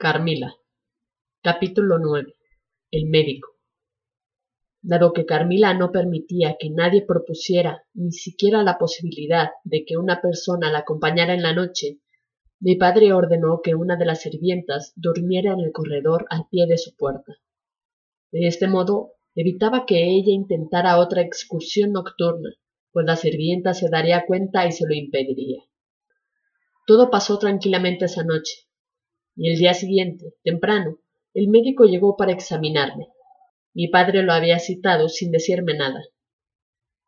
Carmila. Capítulo 9. El médico. Dado que Carmila no permitía que nadie propusiera ni siquiera la posibilidad de que una persona la acompañara en la noche, mi padre ordenó que una de las sirvientas durmiera en el corredor al pie de su puerta. De este modo evitaba que ella intentara otra excursión nocturna, pues la sirvienta se daría cuenta y se lo impediría. Todo pasó tranquilamente esa noche, y el día siguiente, temprano, el médico llegó para examinarme. Mi padre lo había citado sin decirme nada.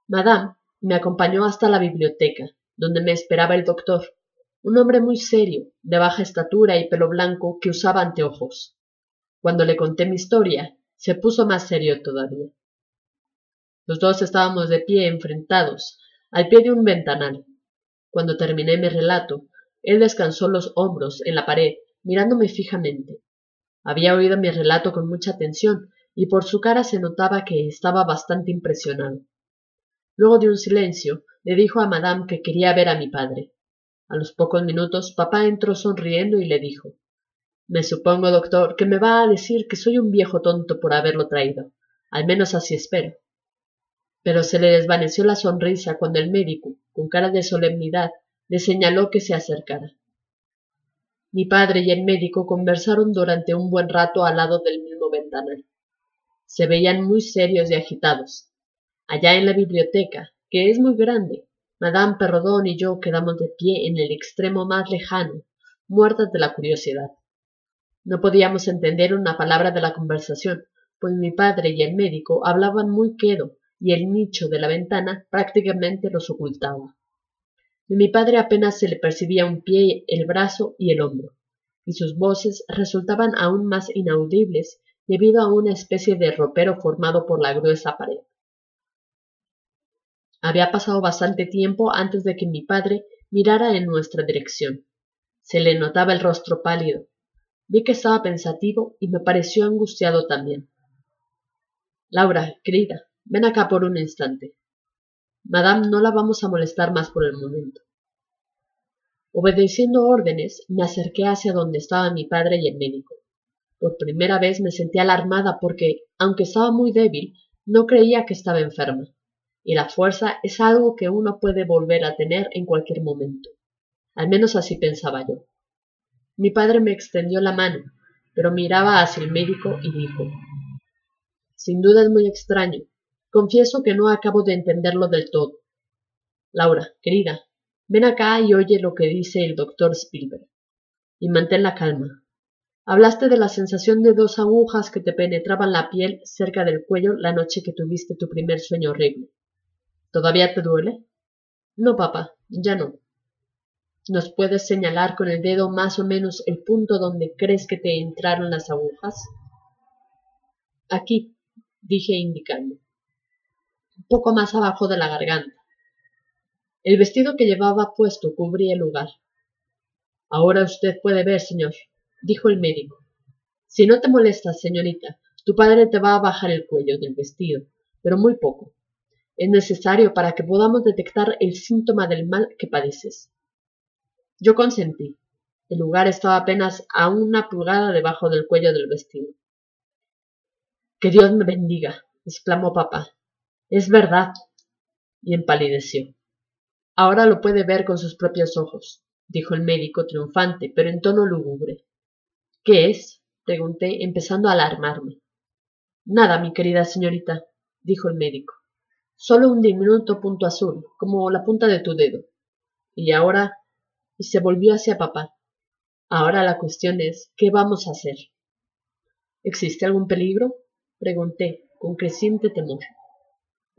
Madame me acompañó hasta la biblioteca, donde me esperaba el doctor, un hombre muy serio, de baja estatura y pelo blanco, que usaba anteojos. Cuando le conté mi historia, se puso más serio todavía. Los dos estábamos de pie enfrentados, al pie de un ventanal. Cuando terminé mi relato, él descansó los hombros en la pared mirándome fijamente. Había oído mi relato con mucha atención y por su cara se notaba que estaba bastante impresionado. Luego de un silencio, le dijo a Madame que quería ver a mi padre. A los pocos minutos papá entró sonriendo y le dijo Me supongo, doctor, que me va a decir que soy un viejo tonto por haberlo traído. Al menos así espero. Pero se le desvaneció la sonrisa cuando el médico, con cara de solemnidad, le señaló que se acercara. Mi padre y el médico conversaron durante un buen rato al lado del mismo ventanal. Se veían muy serios y agitados. Allá en la biblioteca, que es muy grande, Madame Perrodón y yo quedamos de pie en el extremo más lejano, muertas de la curiosidad. No podíamos entender una palabra de la conversación, pues mi padre y el médico hablaban muy quedo y el nicho de la ventana prácticamente los ocultaba. De mi padre apenas se le percibía un pie, el brazo y el hombro, y sus voces resultaban aún más inaudibles debido a una especie de ropero formado por la gruesa pared. Había pasado bastante tiempo antes de que mi padre mirara en nuestra dirección. Se le notaba el rostro pálido. Vi que estaba pensativo y me pareció angustiado también. Laura, querida, ven acá por un instante. Madame, no la vamos a molestar más por el momento. Obedeciendo órdenes, me acerqué hacia donde estaban mi padre y el médico. Por primera vez me sentí alarmada porque, aunque estaba muy débil, no creía que estaba enferma. Y la fuerza es algo que uno puede volver a tener en cualquier momento. Al menos así pensaba yo. Mi padre me extendió la mano, pero miraba hacia el médico y dijo Sin duda es muy extraño, Confieso que no acabo de entenderlo del todo. Laura, querida, ven acá y oye lo que dice el doctor Spielberg. Y mantén la calma. Hablaste de la sensación de dos agujas que te penetraban la piel cerca del cuello la noche que tuviste tu primer sueño horrible. ¿Todavía te duele? No, papá, ya no. ¿Nos puedes señalar con el dedo más o menos el punto donde crees que te entraron las agujas? Aquí, dije indicando poco más abajo de la garganta. El vestido que llevaba puesto cubría el lugar. Ahora usted puede ver, señor, dijo el médico. Si no te molestas, señorita, tu padre te va a bajar el cuello del vestido, pero muy poco. Es necesario para que podamos detectar el síntoma del mal que padeces. Yo consentí. El lugar estaba apenas a una pulgada debajo del cuello del vestido. Que Dios me bendiga, exclamó papá. Es verdad. Y empalideció. Ahora lo puede ver con sus propios ojos, dijo el médico triunfante, pero en tono lúgubre. ¿Qué es? pregunté, empezando a alarmarme. Nada, mi querida señorita, dijo el médico. Solo un diminuto punto azul, como la punta de tu dedo. Y ahora. y se volvió hacia papá. Ahora la cuestión es, ¿qué vamos a hacer? ¿Existe algún peligro? pregunté, con creciente temor.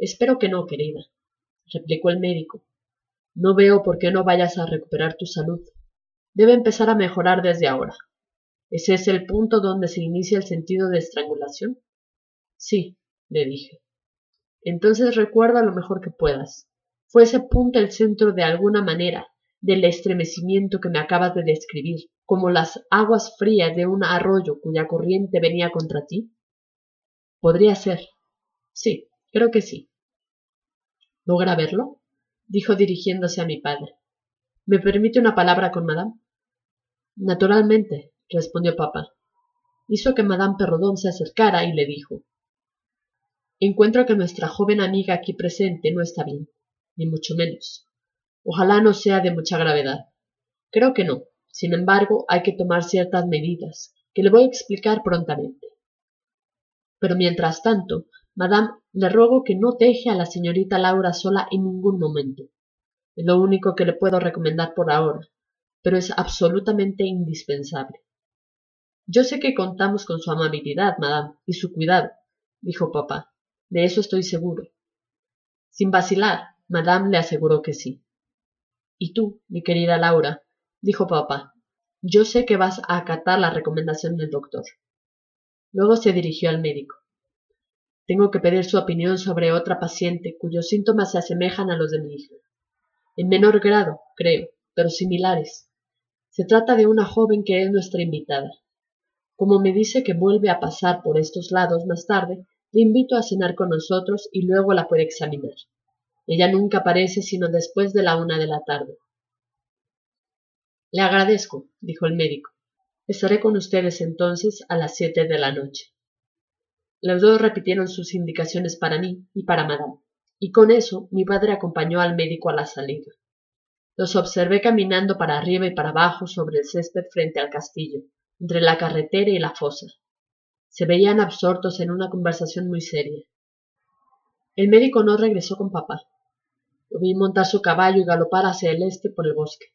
Espero que no, querida, replicó el médico. No veo por qué no vayas a recuperar tu salud. Debe empezar a mejorar desde ahora. ¿Ese es el punto donde se inicia el sentido de estrangulación? Sí, le dije. Entonces recuerda lo mejor que puedas. ¿Fue ese punto el centro de alguna manera del estremecimiento que me acabas de describir, como las aguas frías de un arroyo cuya corriente venía contra ti? Podría ser. Sí, creo que sí. ¿Logra verlo? dijo dirigiéndose a mi padre. ¿Me permite una palabra con madame? Naturalmente, respondió papá. Hizo que Madame Perrodón se acercara y le dijo Encuentro que nuestra joven amiga aquí presente no está bien, ni mucho menos. Ojalá no sea de mucha gravedad. Creo que no. Sin embargo, hay que tomar ciertas medidas, que le voy a explicar prontamente. Pero mientras tanto, Madame, le ruego que no deje a la señorita Laura sola en ningún momento. Es lo único que le puedo recomendar por ahora, pero es absolutamente indispensable. Yo sé que contamos con su amabilidad, madame, y su cuidado, dijo papá. De eso estoy seguro. Sin vacilar, madame le aseguró que sí. Y tú, mi querida Laura, dijo papá, yo sé que vas a acatar la recomendación del doctor. Luego se dirigió al médico. Tengo que pedir su opinión sobre otra paciente cuyos síntomas se asemejan a los de mi hija. En menor grado, creo, pero similares. Se trata de una joven que es nuestra invitada. Como me dice que vuelve a pasar por estos lados más tarde, le invito a cenar con nosotros y luego la puede examinar. Ella nunca aparece sino después de la una de la tarde. Le agradezco, dijo el médico. Estaré con ustedes entonces a las siete de la noche. Los dos repitieron sus indicaciones para mí y para Madame, y con eso mi padre acompañó al médico a la salida. Los observé caminando para arriba y para abajo sobre el césped frente al castillo, entre la carretera y la fosa. Se veían absortos en una conversación muy seria. El médico no regresó con papá. Lo vi montar su caballo y galopar hacia el este por el bosque.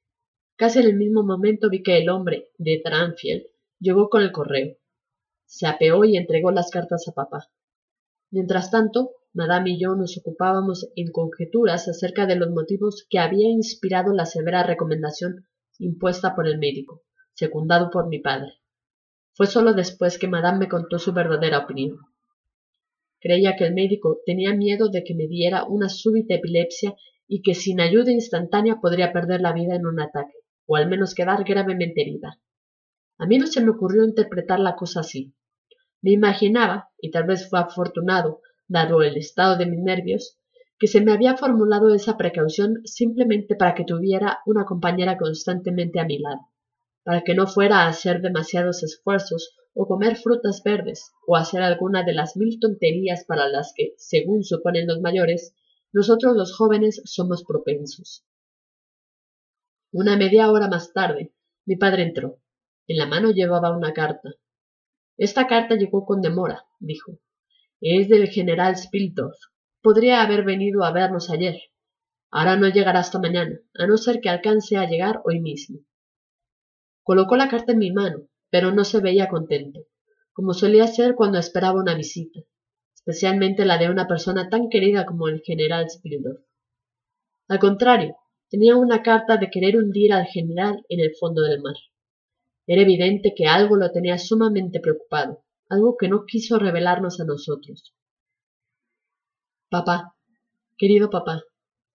Casi en el mismo momento vi que el hombre de Tranfield llegó con el correo. Se apeó y entregó las cartas a papá. Mientras tanto, Madame y yo nos ocupábamos en conjeturas acerca de los motivos que había inspirado la severa recomendación impuesta por el médico, secundado por mi padre. Fue solo después que Madame me contó su verdadera opinión. Creía que el médico tenía miedo de que me diera una súbita epilepsia y que sin ayuda instantánea podría perder la vida en un ataque o al menos quedar gravemente herida. A mí no se me ocurrió interpretar la cosa así. Me imaginaba, y tal vez fue afortunado, dado el estado de mis nervios, que se me había formulado esa precaución simplemente para que tuviera una compañera constantemente a mi lado, para que no fuera a hacer demasiados esfuerzos o comer frutas verdes o hacer alguna de las mil tonterías para las que, según suponen los mayores, nosotros los jóvenes somos propensos. Una media hora más tarde, mi padre entró. En la mano llevaba una carta. Esta carta llegó con demora, dijo. Es del general Spiltorf. Podría haber venido a vernos ayer. Ahora no llegará hasta mañana, a no ser que alcance a llegar hoy mismo. Colocó la carta en mi mano, pero no se veía contento, como solía ser cuando esperaba una visita, especialmente la de una persona tan querida como el general Spildorf. Al contrario, tenía una carta de querer hundir al general en el fondo del mar. Era evidente que algo lo tenía sumamente preocupado, algo que no quiso revelarnos a nosotros. Papá, querido papá,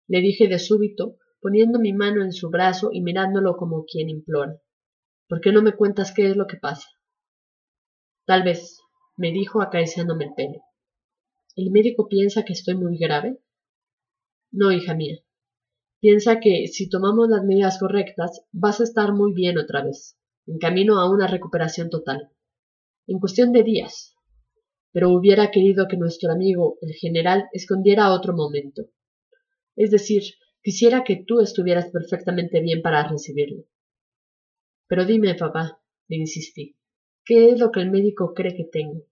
le dije de súbito, poniendo mi mano en su brazo y mirándolo como quien implora. ¿Por qué no me cuentas qué es lo que pasa? Tal vez, me dijo acariciándome el pelo. ¿El médico piensa que estoy muy grave? No, hija mía, Piensa que si tomamos las medidas correctas vas a estar muy bien otra vez, en camino a una recuperación total. En cuestión de días. Pero hubiera querido que nuestro amigo, el general, escondiera otro momento. Es decir, quisiera que tú estuvieras perfectamente bien para recibirlo. Pero dime, papá, le insistí, ¿qué es lo que el médico cree que tengo?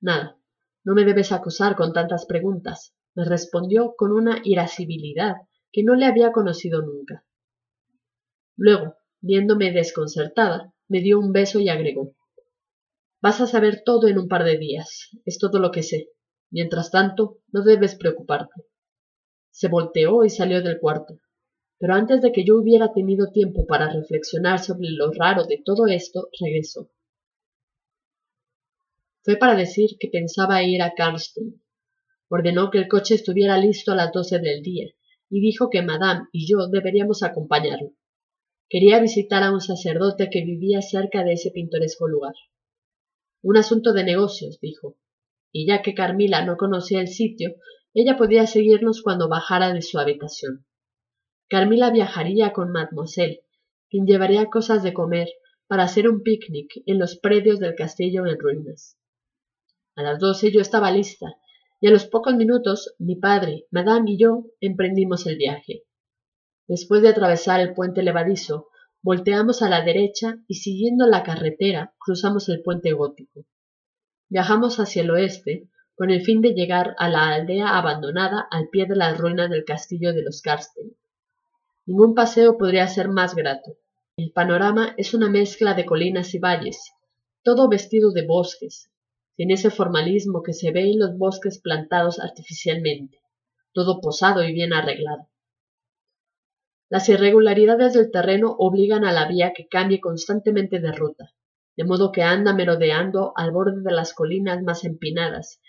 Nada, no me debes acosar con tantas preguntas, me respondió con una irascibilidad que no le había conocido nunca. Luego, viéndome desconcertada, me dio un beso y agregó Vas a saber todo en un par de días. Es todo lo que sé. Mientras tanto, no debes preocuparte. Se volteó y salió del cuarto. Pero antes de que yo hubiera tenido tiempo para reflexionar sobre lo raro de todo esto, regresó. Fue para decir que pensaba ir a Carlston. Ordenó que el coche estuviera listo a las doce del día y dijo que Madame y yo deberíamos acompañarlo. Quería visitar a un sacerdote que vivía cerca de ese pintoresco lugar. Un asunto de negocios, dijo, y ya que Carmila no conocía el sitio, ella podía seguirnos cuando bajara de su habitación. Carmila viajaría con mademoiselle, quien llevaría cosas de comer para hacer un picnic en los predios del castillo en ruinas. A las doce yo estaba lista, y a los pocos minutos mi padre, madame y yo emprendimos el viaje. Después de atravesar el puente levadizo, volteamos a la derecha y siguiendo la carretera cruzamos el puente gótico. Viajamos hacia el oeste con el fin de llegar a la aldea abandonada al pie de las ruinas del castillo de los Karsten. Ningún paseo podría ser más grato. El panorama es una mezcla de colinas y valles, todo vestido de bosques, sin ese formalismo que se ve en los bosques plantados artificialmente, todo posado y bien arreglado. Las irregularidades del terreno obligan a la vía que cambie constantemente de ruta, de modo que anda merodeando al borde de las colinas más empinadas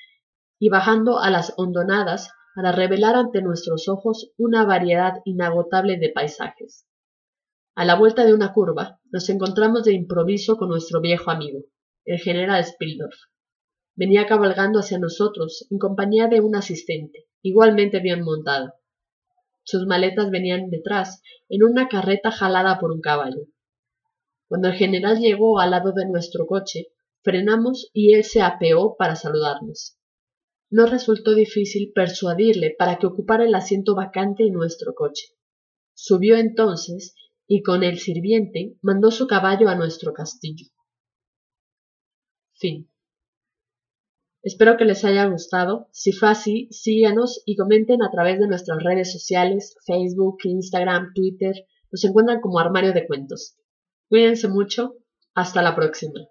y bajando a las hondonadas para revelar ante nuestros ojos una variedad inagotable de paisajes. A la vuelta de una curva nos encontramos de improviso con nuestro viejo amigo, el general Spildorf. Venía cabalgando hacia nosotros en compañía de un asistente, igualmente bien montado. Sus maletas venían detrás, en una carreta jalada por un caballo. Cuando el general llegó al lado de nuestro coche, frenamos y él se apeó para saludarnos. No resultó difícil persuadirle para que ocupara el asiento vacante en nuestro coche. Subió entonces y con el sirviente mandó su caballo a nuestro castillo. Fin. Espero que les haya gustado. Si fue así, síganos y comenten a través de nuestras redes sociales, Facebook, Instagram, Twitter. Nos encuentran como Armario de Cuentos. Cuídense mucho. Hasta la próxima.